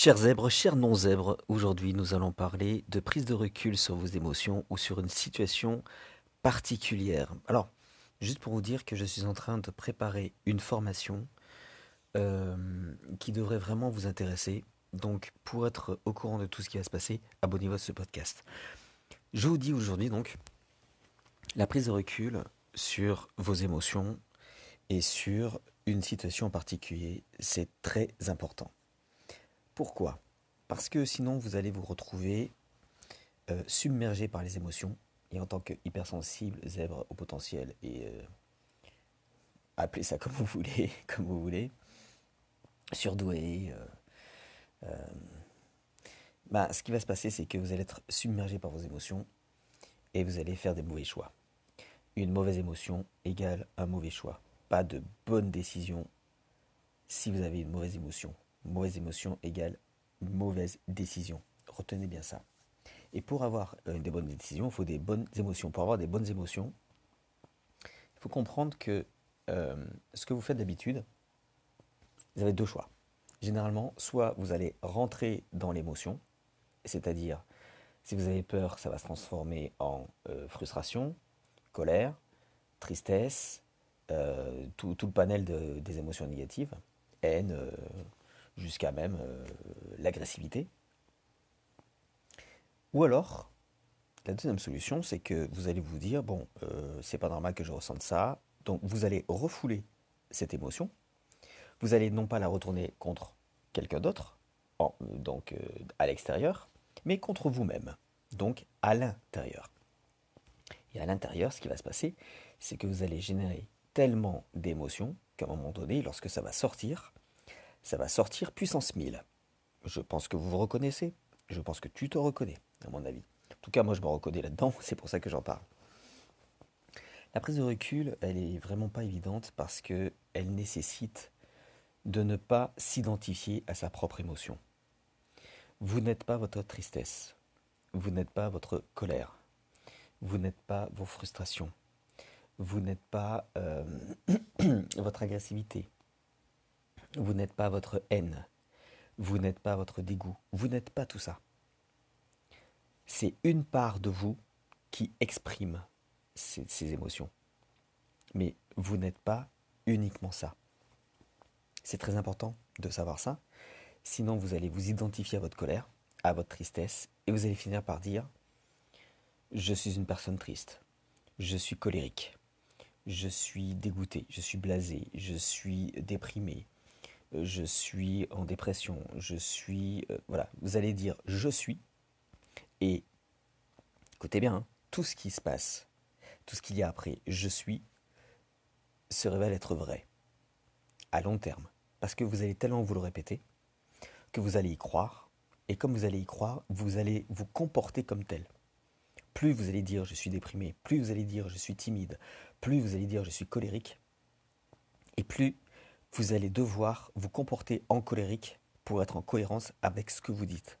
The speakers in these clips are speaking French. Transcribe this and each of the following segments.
Chers zèbres, chers non-zèbres, aujourd'hui nous allons parler de prise de recul sur vos émotions ou sur une situation particulière. Alors, juste pour vous dire que je suis en train de préparer une formation euh, qui devrait vraiment vous intéresser. Donc, pour être au courant de tout ce qui va se passer, abonnez-vous à ce podcast. Je vous dis aujourd'hui donc la prise de recul sur vos émotions et sur une situation en particulier, c'est très important. Pourquoi? Parce que sinon vous allez vous retrouver euh, submergé par les émotions et en tant que hypersensible, zèbre au potentiel et euh, appelez ça comme vous voulez, comme vous voulez, surdoué. Euh, bah, ce qui va se passer, c'est que vous allez être submergé par vos émotions et vous allez faire des mauvais choix. Une mauvaise émotion égale un mauvais choix. Pas de bonne décision si vous avez une mauvaise émotion mauvaise émotion égale mauvaise décision. Retenez bien ça. Et pour avoir euh, des bonnes décisions, il faut des bonnes émotions. Pour avoir des bonnes émotions, il faut comprendre que euh, ce que vous faites d'habitude, vous avez deux choix. Généralement, soit vous allez rentrer dans l'émotion, c'est-à-dire si vous avez peur, ça va se transformer en euh, frustration, colère, tristesse, tout, le panel des émotions négatives, haine, jusqu'à même euh, l'agressivité. Ou alors, la deuxième solution, c'est que vous allez vous dire, bon, euh, c'est pas normal que je ressente ça, donc vous allez refouler cette émotion, vous allez non pas la retourner contre quelqu'un d'autre, donc euh, à l'extérieur, mais contre vous-même, donc à l'intérieur. Et à l'intérieur, ce qui va se passer, c'est que vous allez générer tellement d'émotions qu'à un moment donné, lorsque ça va sortir, ça va sortir puissance 1000. Je pense que vous vous reconnaissez. Je pense que tu te reconnais, à mon avis. En tout cas, moi, je me reconnais là-dedans. C'est pour ça que j'en parle. La prise de recul, elle est vraiment pas évidente parce que elle nécessite de ne pas s'identifier à sa propre émotion. Vous n'êtes pas votre tristesse. Vous n'êtes pas votre colère. Vous n'êtes pas vos frustrations. Vous n'êtes pas euh, votre agressivité. Vous n'êtes pas votre haine. Vous n'êtes pas votre dégoût. Vous n'êtes pas tout ça. C'est une part de vous qui exprime ces, émotions. Mais vous n'êtes pas uniquement ça. C'est très important de savoir ça. Sinon, vous allez vous identifier à votre colère, à votre tristesse, et vous allez finir par dire Je suis une personne triste. Je suis colérique. Je suis dégoûté. Je suis blasé. Je suis déprimé je suis en dépression, je suis... Euh, voilà, vous allez dire je suis, et écoutez bien, hein, tout ce qui se passe, tout ce qu'il y a après je suis, se révèle être vrai, à long terme. Parce que vous allez tellement vous le répéter, que vous allez y croire, et comme vous allez y croire, vous allez vous comporter comme tel. Plus vous allez dire je suis déprimé, plus vous allez dire je suis timide, plus vous allez dire je suis colérique, et plus vous allez devoir vous comporter en colérique pour être en cohérence avec ce que vous dites.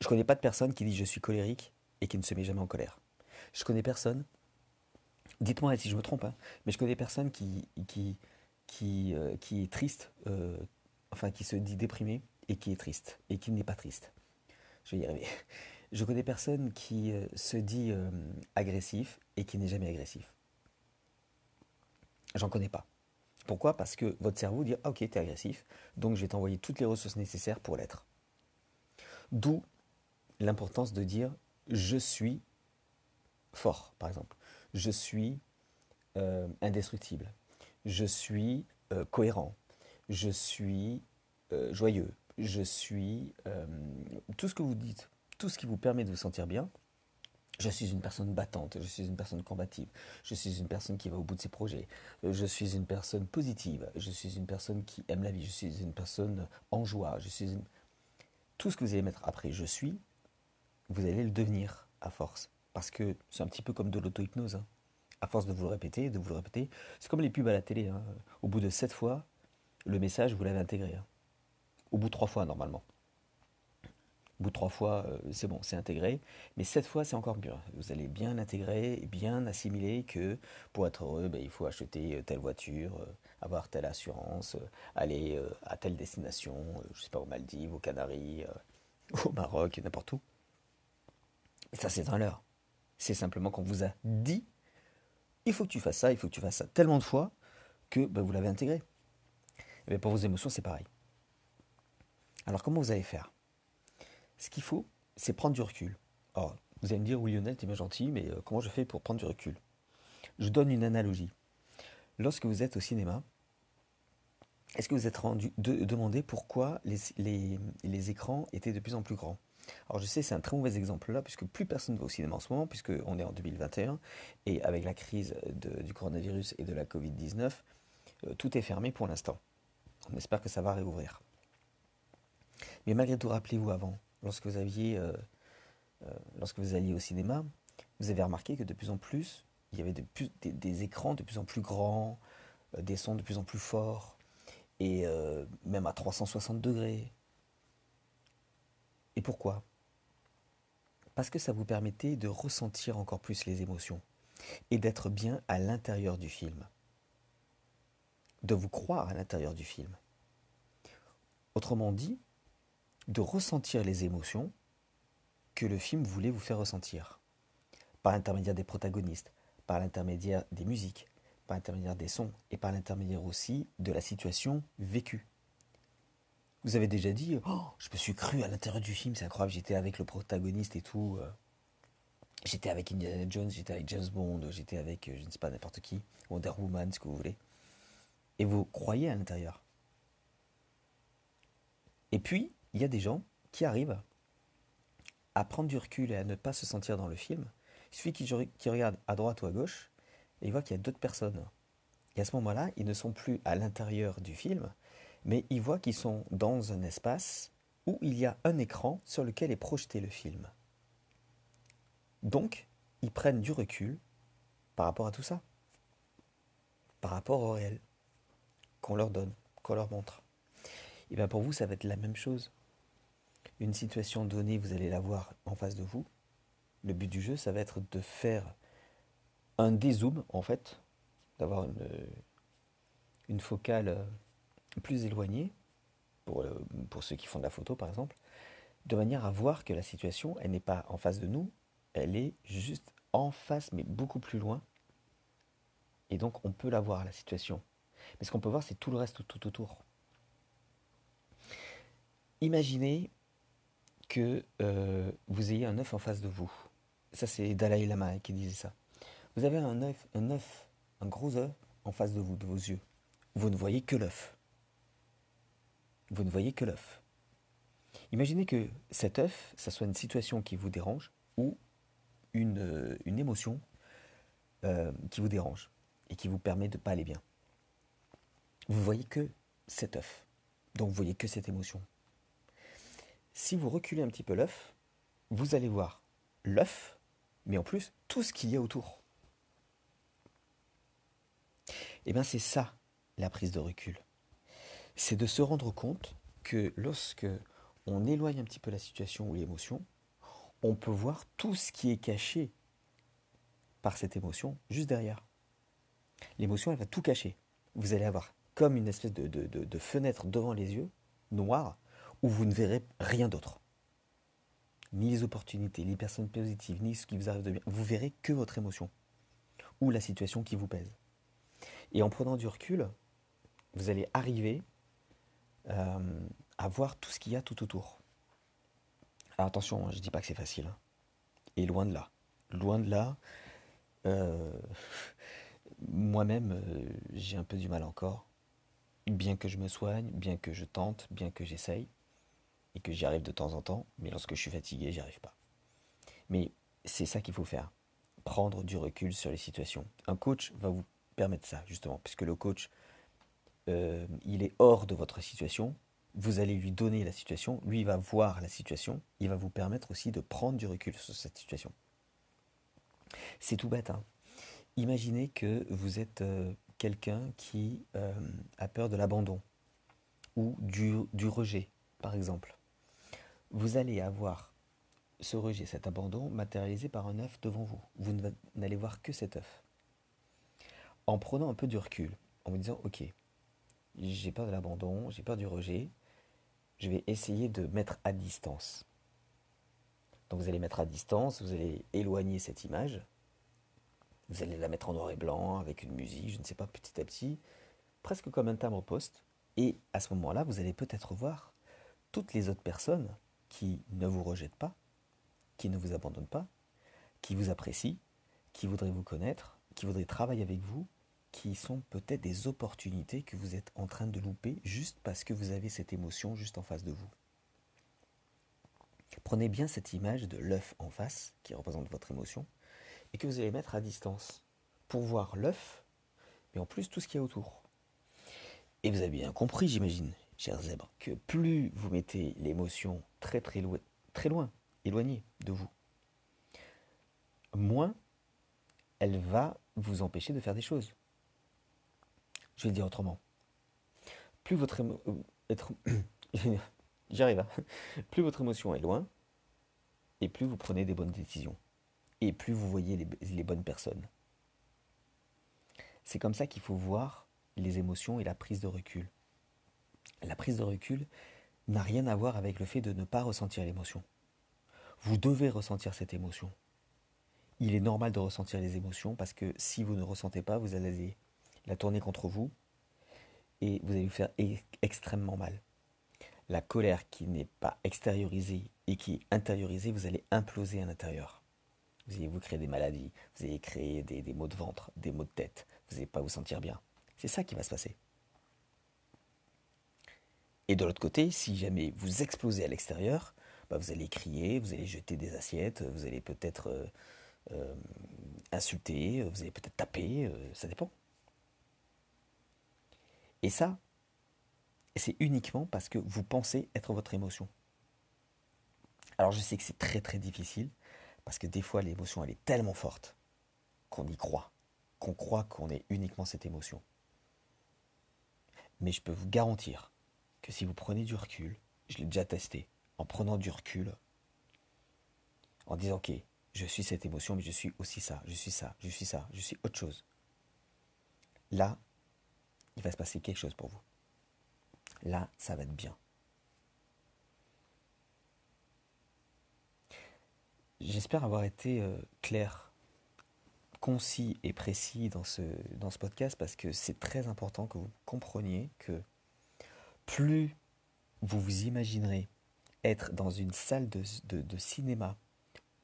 Je ne connais pas de personne qui dit je suis colérique et qui ne se met jamais en colère. Je connais personne, dites-moi si je me trompe, hein, mais je connais personne qui, qui, qui, euh, est triste, euh, enfin qui se dit déprimé et qui est triste et qui n'est pas triste. Je vais y arriver. Je connais personne qui euh, se dit agressif et qui n'est jamais agressif. J'en connais pas. Pourquoi? Parce que votre cerveau dit ah, Ok, tu es agressif, donc je vais t'envoyer toutes les ressources nécessaires pour l'être. D'où l'importance de dire Je suis fort, par exemple. Je suis euh, indestructible. Je suis euh, cohérent. Je suis euh, joyeux. Je suis. tout ce que vous dites, tout ce qui vous permet de vous sentir bien, je suis une personne battante, je suis une personne combative, je suis une personne qui va au bout de ses projets, je suis une personne positive, je suis une personne qui aime la vie, je suis une personne en joie, je suis Tout ce que vous allez mettre après je suis, vous allez le devenir à force. Parce que c'est un petit peu comme de l'auto-hypnose. Hein. À force de vous le répéter, de vous le répéter, c'est comme les pubs à la télé. Hein. Au bout de sept fois, le message, vous l'avez intégré. Hein. Au bout de trois fois, normalement. Bout de trois fois, euh, c'est bon, c'est intégré. Mais cette fois, c'est encore mieux. Vous allez bien l'intégrer, bien assimiler que pour être heureux, ben, il faut acheter euh, telle voiture, euh, avoir telle assurance, aller à telle destination, je sais pas, aux Maldives, aux Canaries, au Maroc, n'importe où. Et ça, c'est un leurre. C'est simplement qu'on vous a dit, il faut que tu fasses ça, il faut que tu fasses ça tellement de fois que ben, vous l'avez intégré. Et bien, pour vos émotions, c'est pareil. Alors, comment vous allez faire? Ce qu'il faut, c'est prendre du recul. Alors, vous allez me dire, oui Lionel, t'es bien gentil, mais euh, comment je fais pour prendre du recul? Je donne une analogie. Lorsque vous êtes au cinéma, est-ce que vous êtes rendu de, demandé pourquoi les, écrans étaient de plus en plus grands? Alors je sais, c'est un très mauvais exemple là, puisque plus personne ne va au cinéma en ce moment, puisqu'on est en 2021, et avec la crise du coronavirus et de la Covid-19, euh, tout est fermé pour l'instant. On espère que ça va réouvrir. Mais malgré tout, rappelez-vous avant, lorsque vous aviez, euh, euh, lorsque vous alliez au cinéma, vous avez remarqué que de plus en plus, il y avait des, écrans de plus en plus grands, euh, des sons de plus en plus forts, et même à 360 degrés. Et pourquoi? Parce que ça vous permettait de ressentir encore plus les émotions et d'être bien à l'intérieur du film, de vous croire à l'intérieur du film. Autrement dit, de ressentir les émotions que le film voulait vous faire ressentir, par l'intermédiaire des protagonistes, par l'intermédiaire des musiques, par l'intermédiaire des sons et par l'intermédiaire aussi de la situation vécue. Vous avez déjà dit, oh, je me suis cru à l'intérieur du film, c'est incroyable, j'étais avec le protagoniste et tout. Euh. J'étais avec Indiana Jones, j'étais avec James Bond, j'étais avec, euh, je ne sais pas, n'importe qui, Wonder Woman, ce que vous voulez. Et vous croyez à l'intérieur. Et puis, il y a des gens qui arrivent à prendre du recul et à ne pas se sentir dans le film. Il suffit qu'ils regardent à droite ou à gauche et ils voient qu'il y a d'autres personnes. Et à ce moment-là, ils ne sont plus à l'intérieur du film, mais ils voient qu'ils sont dans un espace où il y a un écran sur lequel est projeté le film. Donc, ils prennent du recul par rapport à tout ça, par rapport au réel qu'on leur donne, qu'on leur montre. Et bien pour vous, ça va être la même chose une situation donnée, vous allez la voir en face de vous. Le but du jeu, ça va être de faire un dézoom, en fait, d'avoir une, focale euh, plus éloignée, pour, euh, pour ceux qui font de la photo par exemple, de manière à voir que la situation, elle n'est pas en face de nous, elle est juste en face, mais beaucoup plus loin. Et donc on peut la voir, la situation. Mais ce qu'on peut voir, c'est tout le reste tout autour. Imaginez que euh, vous ayez un œuf en face de vous. Ça, c'est Dalai Lama qui disait ça. Vous avez un œuf, un œuf, un gros œuf en face de vous, de vos yeux. Vous ne voyez que l'œuf. Vous ne voyez que l'œuf. Imaginez que cet œuf, ça soit une situation qui vous dérange ou une, euh, émotion euh, qui vous dérange et qui vous permet de ne pas aller bien. Vous voyez que cet œuf. Donc vous voyez que cette émotion. Si vous reculez un petit peu l'œuf, vous allez voir l'œuf, mais en plus tout ce qu'il y a autour. Eh bien c'est ça la prise de recul. C'est de se rendre compte que lorsque on éloigne un petit peu la situation ou l'émotion, on peut voir tout ce qui est caché par cette émotion juste derrière. L'émotion, elle va tout cacher. Vous allez avoir comme une espèce de fenêtre devant les yeux, noire, où vous ne verrez rien d'autre. Ni les opportunités, ni les personnes positives, ni ce qui vous arrive de bien. Vous verrez que votre émotion ou la situation qui vous pèse. Et en prenant du recul, vous allez arriver euh, à voir tout ce qu'il y a tout autour. Alors attention, hein, je ne dis pas que c'est facile. Hein. Et loin de là. Loin de là. Euh, moi-même, euh, j'ai un peu du mal encore. Bien que je me soigne, bien que je tente, bien que j'essaye et que j'y arrive de temps en temps, mais lorsque je suis fatigué, j'y arrive pas. Mais c'est ça qu'il faut faire, prendre du recul sur les situations. Un coach va vous permettre ça, justement, puisque le coach, euh, il est hors de votre situation, vous allez lui donner la situation, lui il va voir la situation, il va vous permettre aussi de prendre du recul sur cette situation. C'est tout bête. Hein Imaginez que vous êtes euh, quelqu'un qui euh, a peur de l'abandon ou du, du rejet, par exemple. Vous allez avoir ce rejet, cet abandon matérialisé par un œuf devant vous. Vous n'allez voir que cet œuf. En prenant un peu du recul, en vous disant, ok, j'ai peur de l'abandon, j'ai peur du rejet, je vais essayer de mettre à distance. Donc vous allez mettre à distance, vous allez éloigner cette image, vous allez la mettre en noir et blanc avec une musique, je ne sais pas, petit à petit, presque comme un timbre-poste. Et à ce moment-là, vous allez peut-être voir toutes les autres personnes qui ne vous rejettent pas, qui ne vous abandonnent pas, qui vous apprécient, qui voudraient vous connaître, qui voudraient travailler avec vous, qui sont peut-être des opportunités que vous êtes en train de louper juste parce que vous avez cette émotion juste en face de vous. Prenez bien cette image de l'œuf en face, qui représente votre émotion, et que vous allez mettre à distance pour voir l'œuf, mais en plus tout ce qu'il y a autour. Et vous avez bien compris, j'imagine, chers zèbres, que plus vous mettez l'émotion très très loin, éloignée de vous, moins elle va vous empêcher de faire des choses. Je vais le dire autrement. Plus votre euh. Hein. Émotion est loin, et plus vous prenez des bonnes décisions, et plus vous voyez les bonnes personnes. C'est comme ça qu'il faut voir les émotions et la prise de recul. La prise de recul n'a rien à voir avec le fait de ne pas ressentir l'émotion. Vous devez ressentir cette émotion. Il est normal de ressentir les émotions parce que si vous ne ressentez pas, vous allez la tourner contre vous et vous allez vous faire extrêmement mal. La colère qui n'est pas extériorisée et qui est intériorisée, vous allez imploser à l'intérieur. Vous allez vous créer des maladies, vous allez créer des, des maux de ventre, des maux de tête, vous n'allez pas vous sentir bien. C'est ça qui va se passer. Et de l'autre côté, si jamais vous explosez à l'extérieur, bah vous allez crier, vous allez jeter des assiettes, vous allez peut-être euh, euh, insulter, vous allez peut-être taper, euh, ça dépend. Et ça, c'est uniquement parce que vous pensez être votre émotion. Alors je sais que c'est très très difficile, parce que des fois l'émotion elle est tellement forte qu'on y croit, qu'on croit qu'on est uniquement cette émotion. Mais je peux vous garantir si vous prenez du recul, je l'ai déjà testé, en prenant du recul, en disant ok, je suis cette émotion, mais je suis aussi ça, je suis ça, je suis ça, je suis autre chose. Là, il va se passer quelque chose pour vous. Là, ça va être bien. J'espère avoir été euh, clair, concis et précis dans ce, dans ce podcast parce que c'est très important que vous compreniez que plus vous vous imaginerez être dans une salle de, cinéma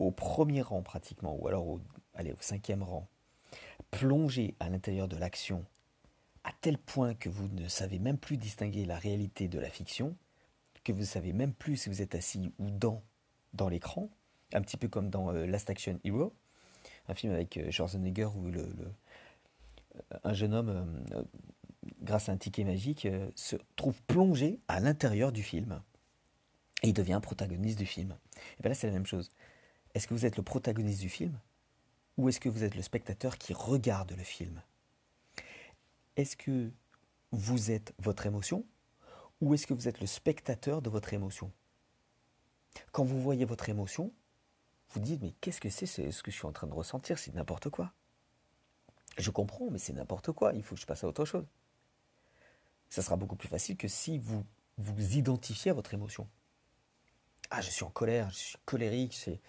au premier rang pratiquement, ou alors au, au cinquième rang, plongé à l'intérieur de l'action à tel point que vous ne savez même plus distinguer la réalité de la fiction, que vous ne savez même plus si vous êtes assis ou dans, l'écran, un petit peu comme dans euh, Last Action Hero, un film avec euh, Schwarzenegger où le, un jeune homme, euh, grâce à un ticket magique, se trouve plongé à l'intérieur du film et il devient protagoniste du film. Et bien là, c'est la même chose. Est-ce que vous êtes le protagoniste du film ou est-ce que vous êtes le spectateur qui regarde le film? Est-ce que vous êtes votre émotion ou est-ce que vous êtes le spectateur de votre émotion? Quand vous voyez votre émotion, vous dites mais qu'est-ce que c'est ce que je suis en train de ressentir? C'est n'importe quoi. Je comprends, mais c'est n'importe quoi. Il faut que je passe à autre chose. Ça sera beaucoup plus facile que si vous vous identifiez à votre émotion. Ah, je suis en colère, je suis colérique. C'est...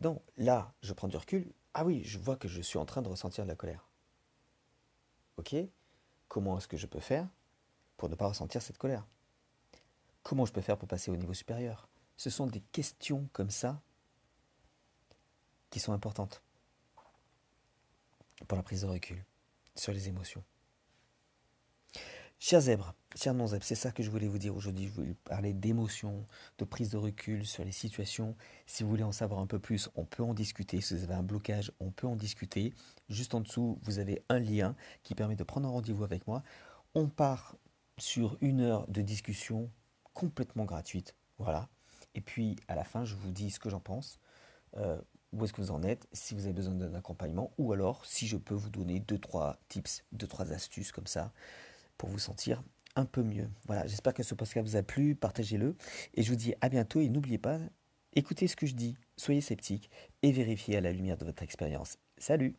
Non, là, je prends du recul. Ah oui, je vois que je suis en train de ressentir de la colère. Ok, comment est-ce que je peux faire pour ne pas ressentir cette colère? Comment je peux faire pour passer au niveau supérieur? Ce sont des questions comme ça qui sont importantes pour la prise de recul sur les émotions. Chers zèbres, chers non-zèbres, c'est ça que je voulais vous dire aujourd'hui. Je voulais parler d'émotions, de prise de recul sur les situations. Si vous voulez en savoir un peu plus, on peut en discuter. Si vous avez un blocage, on peut en discuter. Juste en dessous, vous avez un lien qui permet de prendre un rendez-vous avec moi. On part sur une heure de discussion complètement gratuite. Voilà. Et puis, à la fin, je vous dis ce que j'en pense. Euh, où est-ce que vous en êtes, si vous avez besoin d'un accompagnement, ou alors si je peux vous donner deux, trois tips, deux, trois astuces comme ça pour vous sentir un peu mieux. Voilà, j'espère que ce podcast vous a plu, partagez-le. Et je vous dis à bientôt et n'oubliez pas, écoutez ce que je dis, soyez sceptiques et vérifiez à la lumière de votre expérience. Salut